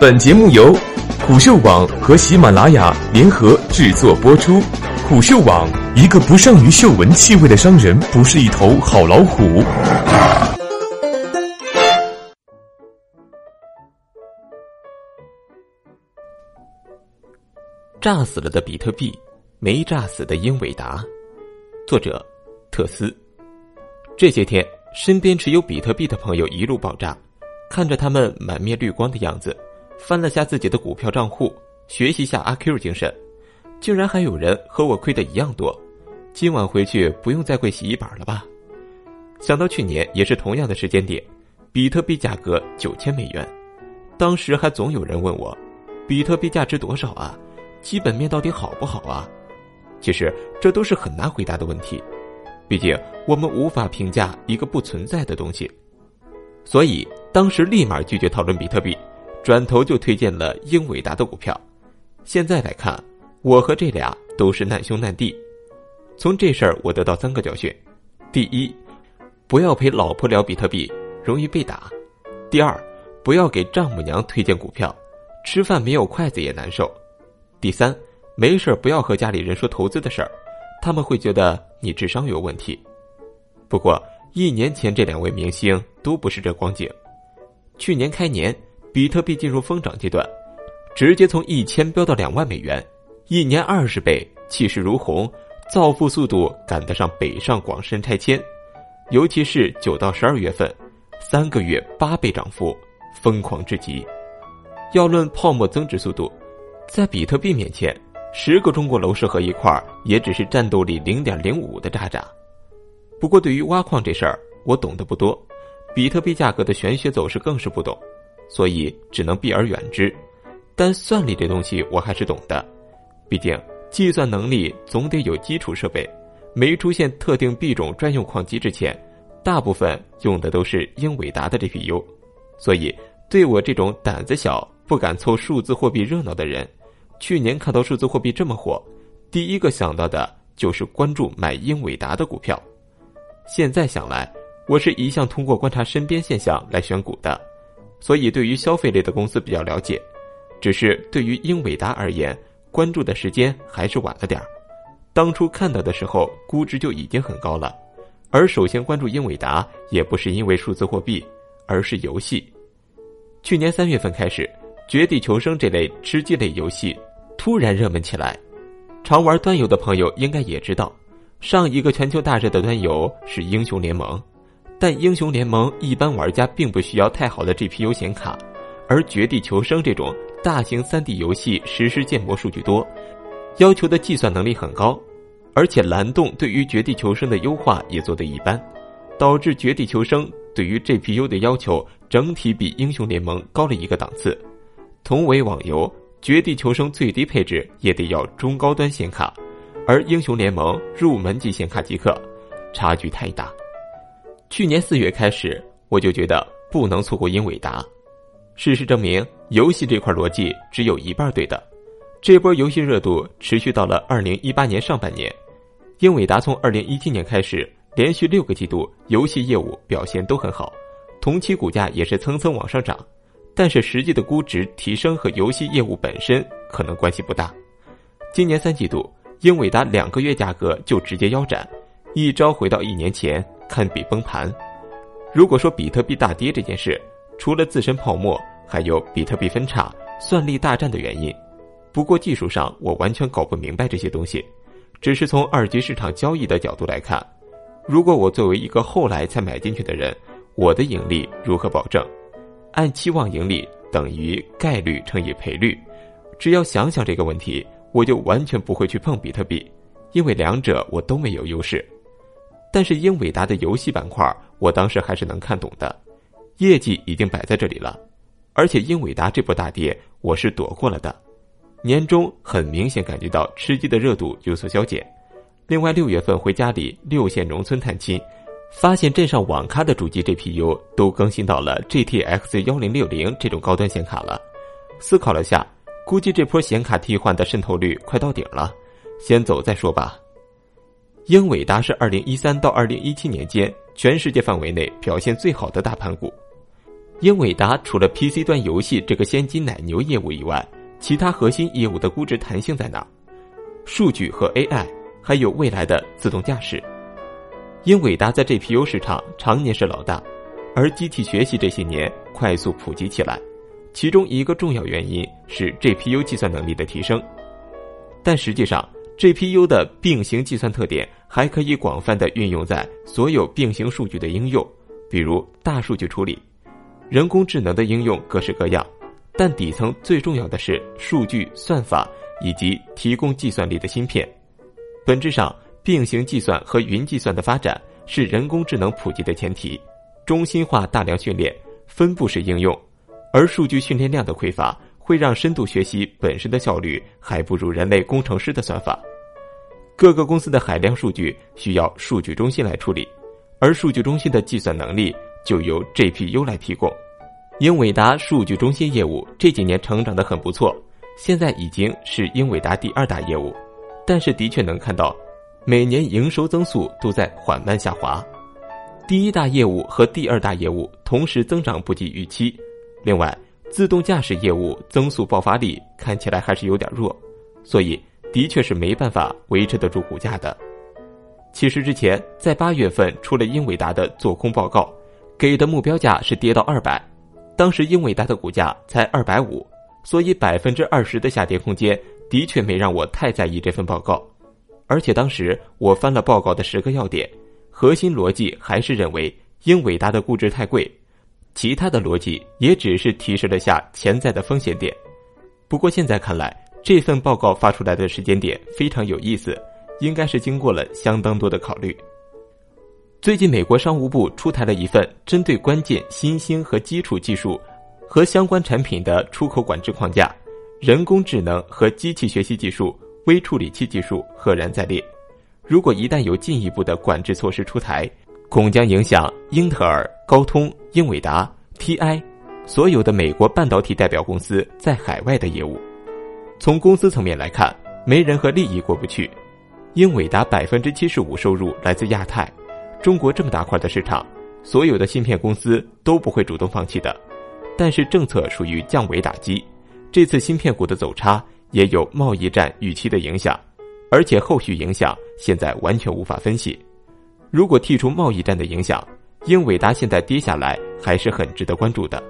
本节目由虎嗅网和喜马拉雅联合制作播出。虎嗅网：一个不善于嗅闻气味的商人，不是一头好老虎。炸死了的比特币，没炸死的英伟达。作者：特斯。这些天，身边持有比特币的朋友一路爆炸，看着他们满面绿光的样子。翻了下自己的股票账户，学习下阿 Q 精神，竟然还有人和我亏的一样多。今晚回去不用再跪洗衣板了吧？想到去年也是同样的时间点，比特币价格九千美元，当时还总有人问我，比特币价值多少啊？基本面到底好不好啊？其实这都是很难回答的问题，毕竟我们无法评价一个不存在的东西，所以当时立马拒绝讨论比特币。转头就推荐了英伟达的股票，现在来看，我和这俩都是难兄难弟。从这事儿我得到三个教训：第一，不要陪老婆聊比特币，容易被打；第二，不要给丈母娘推荐股票，吃饭没有筷子也难受；第三，没事不要和家里人说投资的事儿，他们会觉得你智商有问题。不过一年前这两位明星都不是这光景，去年开年。比特币进入疯涨阶段，直接从一千飙到两万美元，一年二十倍，气势如虹，造富速度赶得上北上广深拆迁。尤其是九到十二月份，三个月八倍涨幅，疯狂至极。要论泡沫增值速度，在比特币面前，十个中国楼市合一块也只是战斗力零点零五的渣渣。不过，对于挖矿这事儿，我懂得不多，比特币价格的玄学走势更是不懂。所以只能避而远之，但算力这东西我还是懂的，毕竟计算能力总得有基础设备。没出现特定币种专用矿机之前，大部分用的都是英伟达的 GPU。所以对我这种胆子小、不敢凑数字货币热闹的人，去年看到数字货币这么火，第一个想到的就是关注买英伟达的股票。现在想来，我是一向通过观察身边现象来选股的。所以，对于消费类的公司比较了解，只是对于英伟达而言，关注的时间还是晚了点儿。当初看到的时候，估值就已经很高了。而首先关注英伟达，也不是因为数字货币，而是游戏。去年三月份开始，《绝地求生》这类吃鸡类游戏突然热门起来。常玩端游的朋友应该也知道，上一个全球大热的端游是《英雄联盟》。但英雄联盟一般玩家并不需要太好的 GPU 显卡，而绝地求生这种大型 3D 游戏实时建模数据多，要求的计算能力很高，而且蓝洞对于绝地求生的优化也做得一般，导致绝地求生对于 GPU 的要求整体比英雄联盟高了一个档次。同为网游，绝地求生最低配置也得要中高端显卡，而英雄联盟入门级显卡即可，差距太大。去年四月开始，我就觉得不能错过英伟达。事实证明，游戏这块逻辑只有一半对的。这波游戏热度持续到了二零一八年上半年，英伟达从二零一七年开始，连续六个季度游戏业务表现都很好，同期股价也是蹭蹭往上涨。但是实际的估值提升和游戏业务本身可能关系不大。今年三季度，英伟达两个月价格就直接腰斩，一朝回到一年前。堪比崩盘。如果说比特币大跌这件事，除了自身泡沫，还有比特币分叉、算力大战的原因。不过技术上我完全搞不明白这些东西，只是从二级市场交易的角度来看，如果我作为一个后来才买进去的人，我的盈利如何保证？按期望盈利等于概率乘以赔率，只要想想这个问题，我就完全不会去碰比特币，因为两者我都没有优势。但是英伟达的游戏板块，我当时还是能看懂的，业绩已经摆在这里了，而且英伟达这波大跌，我是躲过了的。年终很明显感觉到吃鸡的热度有所消减。另外六月份回家里六线农村探亲，发现镇上网咖的主机 GPU 都更新到了 GTX 幺零六零这种高端显卡了。思考了下，估计这波显卡替换的渗透率快到顶了，先走再说吧。英伟达是二零一三到二零一七年间全世界范围内表现最好的大盘股。英伟达除了 PC 端游戏这个现金奶牛业务以外，其他核心业务的估值弹性在哪？数据和 AI，还有未来的自动驾驶。英伟达在 GPU 市场常年是老大，而机器学习这些年快速普及起来，其中一个重要原因是 GPU 计算能力的提升。但实际上，GPU 的并行计算特点还可以广泛的运用在所有并行数据的应用，比如大数据处理。人工智能的应用各式各样，但底层最重要的是数据算法以及提供计算力的芯片。本质上，并行计算和云计算的发展是人工智能普及的前提。中心化大量训练，分布式应用，而数据训练量的匮乏会让深度学习本身的效率还不如人类工程师的算法。各个公司的海量数据需要数据中心来处理，而数据中心的计算能力。就由 GPU 来提供。英伟达数据中心业务这几年成长的很不错，现在已经是英伟达第二大业务，但是的确能看到，每年营收增速都在缓慢下滑。第一大业务和第二大业务同时增长不及预期，另外自动驾驶业务增速爆发力看起来还是有点弱，所以的确是没办法维持得住股价的。其实之前在八月份出了英伟达的做空报告。给的目标价是跌到二百，当时英伟达的股价才二百五，所以百分之二十的下跌空间的确没让我太在意这份报告。而且当时我翻了报告的十个要点，核心逻辑还是认为英伟达的估值太贵，其他的逻辑也只是提示了下潜在的风险点。不过现在看来，这份报告发出来的时间点非常有意思，应该是经过了相当多的考虑。最近，美国商务部出台了一份针对关键新兴和基础技术和相关产品的出口管制框架，人工智能和机器学习技术、微处理器技术赫然在列。如果一旦有进一步的管制措施出台，恐将影响英特尔、高通、英伟达、TI 所有的美国半导体代表公司在海外的业务。从公司层面来看，没人和利益过不去。英伟达百分之七十五收入来自亚太。中国这么大块的市场，所有的芯片公司都不会主动放弃的。但是政策属于降维打击，这次芯片股的走差也有贸易战预期的影响，而且后续影响现在完全无法分析。如果剔除贸易战的影响，英伟达现在跌下来还是很值得关注的。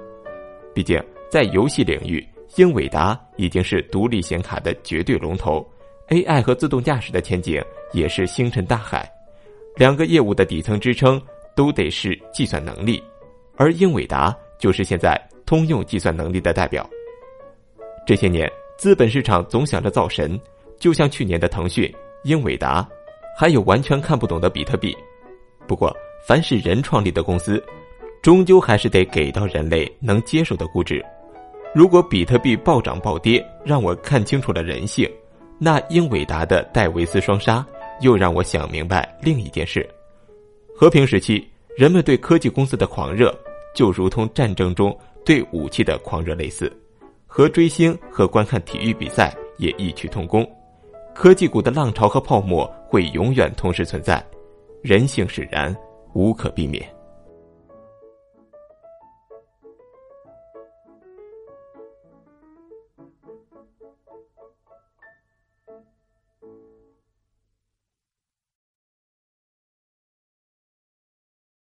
毕竟在游戏领域，英伟达已经是独立显卡的绝对龙头，AI 和自动驾驶的前景也是星辰大海。两个业务的底层支撑都得是计算能力，而英伟达就是现在通用计算能力的代表。这些年，资本市场总想着造神，就像去年的腾讯、英伟达，还有完全看不懂的比特币。不过，凡是人创立的公司，终究还是得给到人类能接受的估值。如果比特币暴涨暴跌让我看清楚了人性，那英伟达的戴维斯双杀。又让我想明白另一件事：和平时期，人们对科技公司的狂热，就如同战争中对武器的狂热类似，和追星和观看体育比赛也异曲同工。科技股的浪潮和泡沫会永远同时存在，人性使然，无可避免。